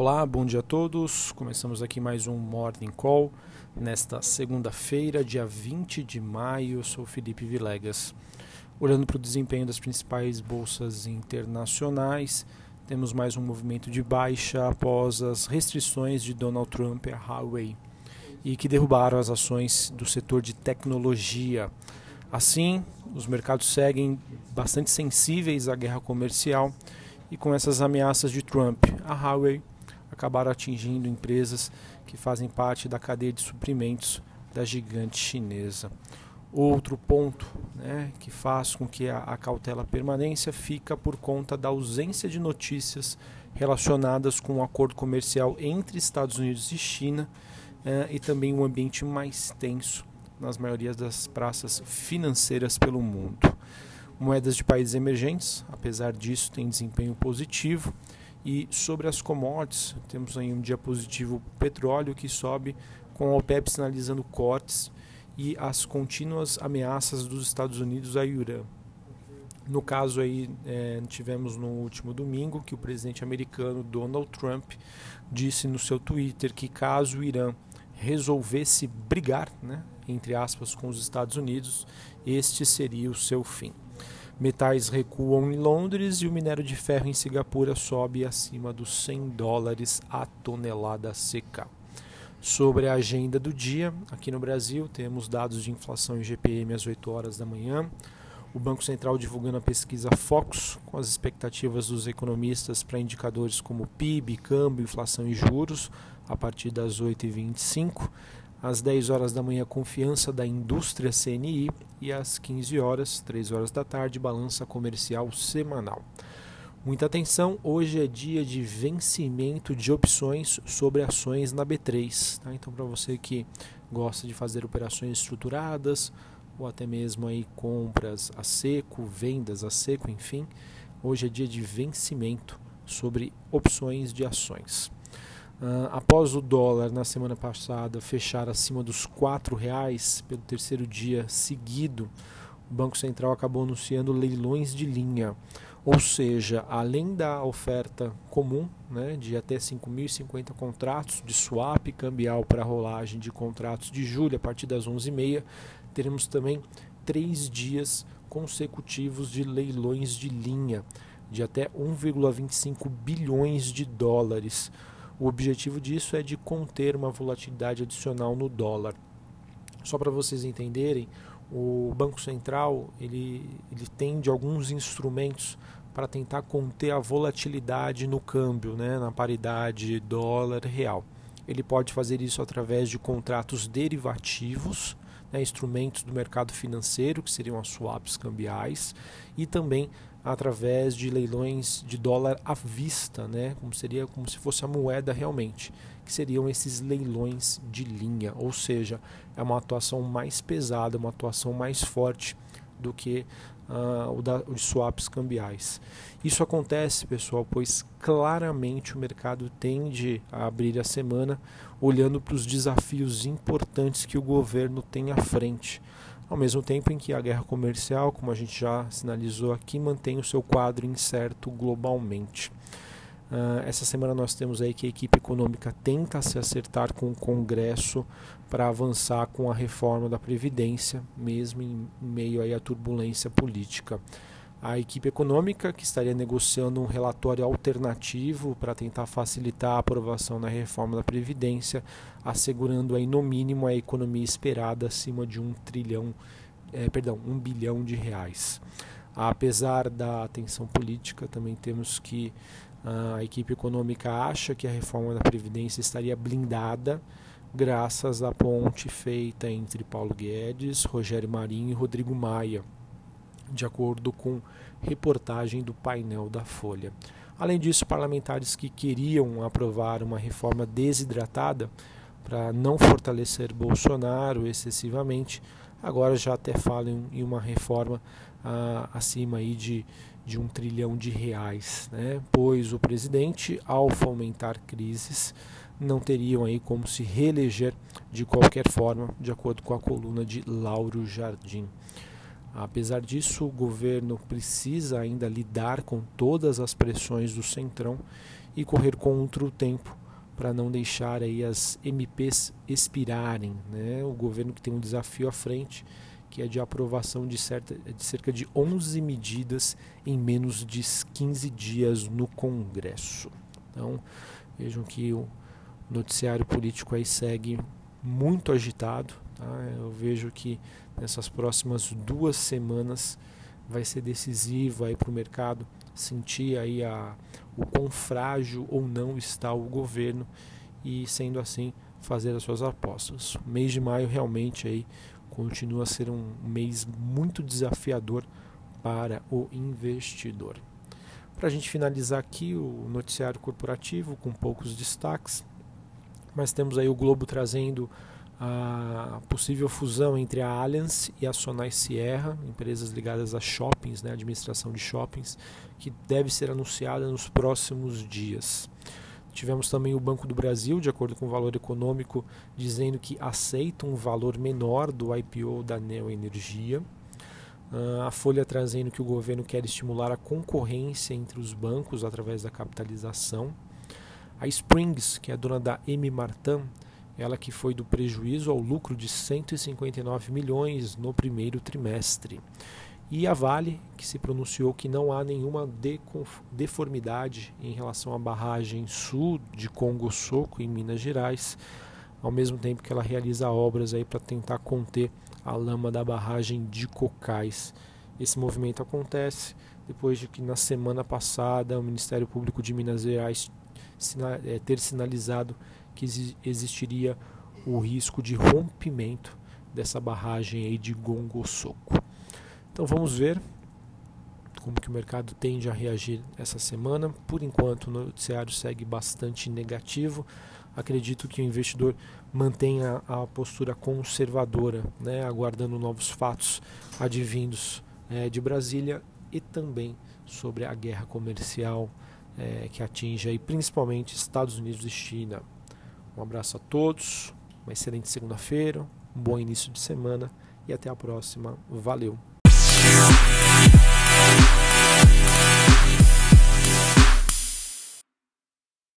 Olá, bom dia a todos. Começamos aqui mais um Morning Call nesta segunda-feira, dia 20 de maio. Eu sou Felipe Vilegas. Olhando para o desempenho das principais bolsas internacionais, temos mais um movimento de baixa após as restrições de Donald Trump à Huawei e que derrubaram as ações do setor de tecnologia. Assim, os mercados seguem bastante sensíveis à guerra comercial e com essas ameaças de Trump, a Huawei acabaram atingindo empresas que fazem parte da cadeia de suprimentos da gigante chinesa. Outro ponto né, que faz com que a, a cautela permanência fica por conta da ausência de notícias relacionadas com o um acordo comercial entre Estados Unidos e China eh, e também um ambiente mais tenso nas maiorias das praças financeiras pelo mundo. Moedas de países emergentes, apesar disso, têm desempenho positivo e sobre as commodities, temos aí um dia positivo petróleo que sobe com a OPEP sinalizando cortes e as contínuas ameaças dos Estados Unidos a Irã. No caso aí, é, tivemos no último domingo que o presidente americano Donald Trump disse no seu Twitter que caso o Irã resolvesse brigar, né, entre aspas, com os Estados Unidos, este seria o seu fim. Metais recuam em Londres e o minério de ferro em Singapura sobe acima dos 100 dólares a tonelada seca. Sobre a agenda do dia, aqui no Brasil temos dados de inflação e GPM às 8 horas da manhã. O Banco Central divulgando a pesquisa Focus, com as expectativas dos economistas para indicadores como PIB, câmbio, inflação e juros, a partir das 8h25 às 10 horas da manhã, confiança da indústria CNI e às 15 horas, 3 horas da tarde, balança comercial semanal. Muita atenção, hoje é dia de vencimento de opções sobre ações na B3. Tá? Então, para você que gosta de fazer operações estruturadas ou até mesmo aí compras a seco, vendas a seco, enfim, hoje é dia de vencimento sobre opções de ações. Uh, após o dólar na semana passada fechar acima dos R$ reais pelo terceiro dia seguido, o Banco Central acabou anunciando leilões de linha, ou seja, além da oferta comum né, de até 5.050 contratos de swap cambial para rolagem de contratos de julho a partir das 11h30, teremos também três dias consecutivos de leilões de linha de até 1,25 bilhões de dólares o objetivo disso é de conter uma volatilidade adicional no dólar. Só para vocês entenderem, o Banco Central ele, ele tem de alguns instrumentos para tentar conter a volatilidade no câmbio, né, na paridade dólar-real. Ele pode fazer isso através de contratos derivativos, né, instrumentos do mercado financeiro, que seriam as swaps cambiais, e também através de leilões de dólar à vista, né? como seria como se fosse a moeda realmente, que seriam esses leilões de linha, ou seja, é uma atuação mais pesada, uma atuação mais forte do que uh, o da, os swaps cambiais. Isso acontece, pessoal, pois claramente o mercado tende a abrir a semana olhando para os desafios importantes que o governo tem à frente ao mesmo tempo em que a guerra comercial, como a gente já sinalizou aqui, mantém o seu quadro incerto globalmente. Uh, essa semana nós temos aí que a equipe econômica tenta se acertar com o Congresso para avançar com a reforma da Previdência, mesmo em meio aí à turbulência política a equipe econômica, que estaria negociando um relatório alternativo para tentar facilitar a aprovação da reforma da Previdência, assegurando aí no mínimo a economia esperada acima de um trilhão, é, perdão, um bilhão de reais. Apesar da tensão política, também temos que ah, a equipe econômica acha que a reforma da Previdência estaria blindada graças à ponte feita entre Paulo Guedes, Rogério Marinho e Rodrigo Maia de acordo com reportagem do painel da Folha. Além disso, parlamentares que queriam aprovar uma reforma desidratada para não fortalecer Bolsonaro excessivamente, agora já até falam em uma reforma ah, acima aí de, de um trilhão de reais, né? pois o presidente, ao fomentar crises, não teriam aí como se reeleger de qualquer forma, de acordo com a coluna de Lauro Jardim. Apesar disso, o governo precisa ainda lidar com todas as pressões do Centrão e correr contra o tempo para não deixar aí as MPs expirarem. Né? O governo que tem um desafio à frente, que é de aprovação de, certa, de cerca de 11 medidas em menos de 15 dias no Congresso. Então, vejam que o noticiário político aí segue muito agitado. Tá? Eu vejo que nessas próximas duas semanas vai ser decisivo aí para o mercado sentir aí a, o quão frágil ou não está o governo e sendo assim fazer as suas apostas. O mês de maio realmente aí continua a ser um mês muito desafiador para o investidor. Para a gente finalizar aqui o noticiário corporativo com poucos destaques, mas temos aí o Globo trazendo a possível fusão entre a Allianz e a Sonai Sierra, empresas ligadas a shoppings, né, administração de shoppings, que deve ser anunciada nos próximos dias. Tivemos também o Banco do Brasil, de acordo com o valor econômico, dizendo que aceita um valor menor do IPO da Neo Energia. Uh, a Folha trazendo que o governo quer estimular a concorrência entre os bancos através da capitalização. A Springs, que é dona da M. Martin, ela que foi do prejuízo ao lucro de 159 milhões no primeiro trimestre. E a Vale, que se pronunciou que não há nenhuma deformidade em relação à barragem sul de Congo Soco, em Minas Gerais, ao mesmo tempo que ela realiza obras para tentar conter a lama da barragem de Cocais. Esse movimento acontece depois de que na semana passada o Ministério Público de Minas Gerais eh, ter sinalizado que existiria o risco de rompimento dessa barragem aí de Gongosoco. Então vamos ver como que o mercado tende a reagir essa semana. Por enquanto o noticiário segue bastante negativo. Acredito que o investidor mantenha a postura conservadora, né, aguardando novos fatos advindos é, de Brasília e também sobre a guerra comercial é, que atinge aí, principalmente Estados Unidos e China. Um abraço a todos, uma excelente segunda-feira, um bom início de semana e até a próxima. Valeu!